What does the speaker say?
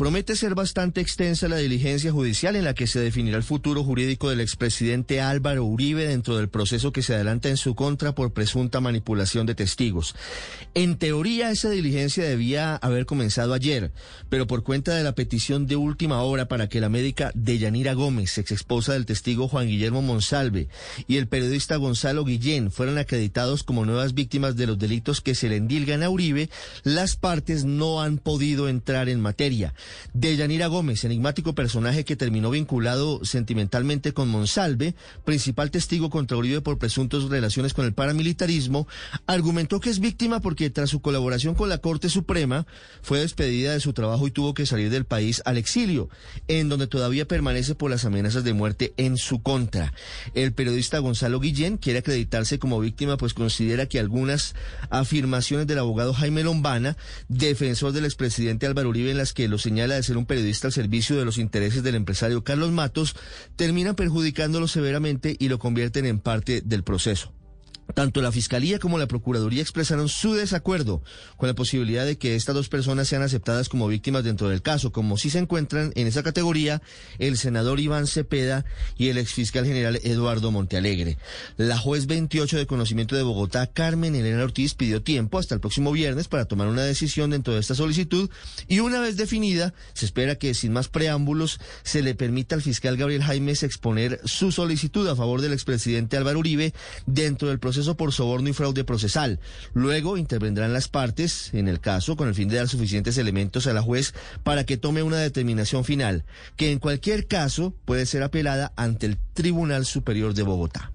Promete ser bastante extensa la diligencia judicial en la que se definirá el futuro jurídico del expresidente Álvaro Uribe dentro del proceso que se adelanta en su contra por presunta manipulación de testigos. En teoría, esa diligencia debía haber comenzado ayer, pero por cuenta de la petición de última hora para que la médica Deyanira Gómez, ex esposa del testigo Juan Guillermo Monsalve, y el periodista Gonzalo Guillén fueran acreditados como nuevas víctimas de los delitos que se le endilgan a Uribe, las partes no han podido entrar en materia. Deyanira Gómez, enigmático personaje que terminó vinculado sentimentalmente con Monsalve, principal testigo contra Uribe por presuntas relaciones con el paramilitarismo, argumentó que es víctima porque tras su colaboración con la Corte Suprema fue despedida de su trabajo y tuvo que salir del país al exilio, en donde todavía permanece por las amenazas de muerte en su contra. El periodista Gonzalo Guillén quiere acreditarse como víctima pues considera que algunas afirmaciones del abogado Jaime Lombana, defensor del expresidente Álvaro Uribe en las que lo señala de ser un periodista al servicio de los intereses del empresario Carlos Matos, terminan perjudicándolo severamente y lo convierten en parte del proceso. Tanto la Fiscalía como la Procuraduría expresaron su desacuerdo con la posibilidad de que estas dos personas sean aceptadas como víctimas dentro del caso, como si se encuentran en esa categoría el senador Iván Cepeda y el exfiscal general Eduardo Montealegre. La juez 28 de conocimiento de Bogotá, Carmen Elena Ortiz, pidió tiempo hasta el próximo viernes para tomar una decisión dentro de esta solicitud y una vez definida, se espera que sin más preámbulos se le permita al fiscal Gabriel Jaimes exponer su solicitud a favor del expresidente Álvaro Uribe dentro del proceso por soborno y fraude procesal. Luego intervendrán las partes en el caso con el fin de dar suficientes elementos a la juez para que tome una determinación final, que en cualquier caso puede ser apelada ante el Tribunal Superior de Bogotá.